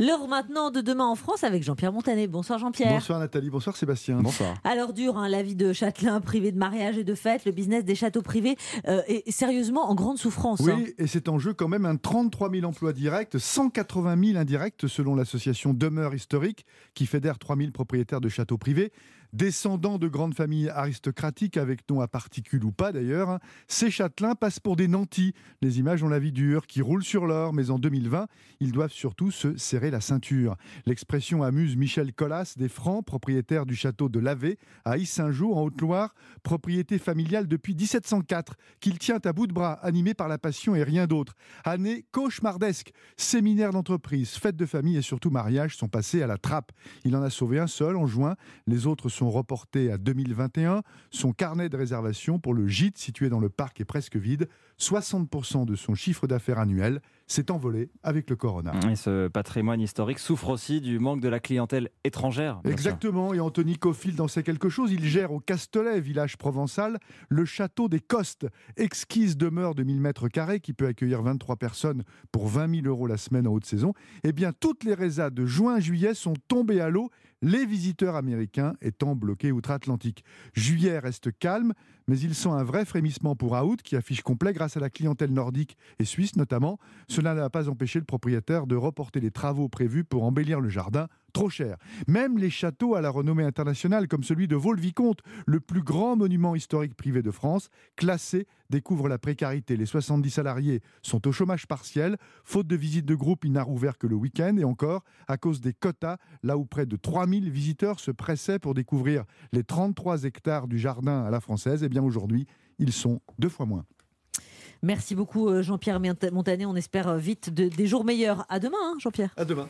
L'heure maintenant de demain en France avec Jean-Pierre Montanet. Bonsoir Jean-Pierre. Bonsoir Nathalie, bonsoir Sébastien. Bonsoir. Alors dur, hein, la vie de châtelain privé de mariage et de fête, le business des châteaux privés euh, est sérieusement en grande souffrance. Oui, hein. et c'est en jeu quand même un 33 000 emplois directs, 180 000 indirects selon l'association Demeure Historique qui fédère 3 000 propriétaires de châteaux privés. Descendants de grandes familles aristocratiques, avec nom à particules ou pas d'ailleurs, ces châtelains passent pour des nantis. Les images ont la vie dure, qui roulent sur l'or, mais en 2020, ils doivent surtout se serrer la ceinture. L'expression amuse Michel Collas des Francs, propriétaire du château de Lavé, à Issingeau, en Haute-Loire, propriété familiale depuis 1704, qu'il tient à bout de bras, animé par la passion et rien d'autre. Année cauchemardesque. Séminaire d'entreprise, fête de famille et surtout mariage sont passés à la trappe. Il en a sauvé un seul en juin, les autres reportés à 2021. Son carnet de réservation pour le gîte situé dans le parc est presque vide. 60% de son chiffre d'affaires annuel s'est envolé avec le corona. Et ce patrimoine historique souffre aussi du manque de la clientèle étrangère. sûr. Exactement, et Anthony Cofield en sait quelque chose. Il gère au Castelet, village provençal, le château des Costes, exquise demeure de 1000 mètres carrés qui peut accueillir 23 personnes pour 20 000 euros la semaine en haute saison. Eh bien, toutes les résas de juin-juillet sont tombées à l'eau, les visiteurs américains étant bloqués outre-Atlantique. Juillet reste calme, mais il sent un vrai frémissement pour août qui affiche complet grâce à la clientèle nordique et suisse notamment. Cela n'a pas empêché le propriétaire de reporter les travaux prévus pour embellir le jardin trop cher. Même les châteaux à la renommée internationale, comme celui de Vaux-le-Vicomte, le plus grand monument historique privé de France, classé, découvrent la précarité. Les 70 salariés sont au chômage partiel. Faute de visites de groupe, il n'a rouvert que le week-end. Et encore, à cause des quotas, là où près de 3000 visiteurs se pressaient pour découvrir les 33 hectares du jardin à la française, eh bien aujourd'hui, ils sont deux fois moins. Merci beaucoup euh, Jean-Pierre Montanet. On espère euh, vite de- des jours meilleurs. À demain hein, Jean-Pierre. À demain.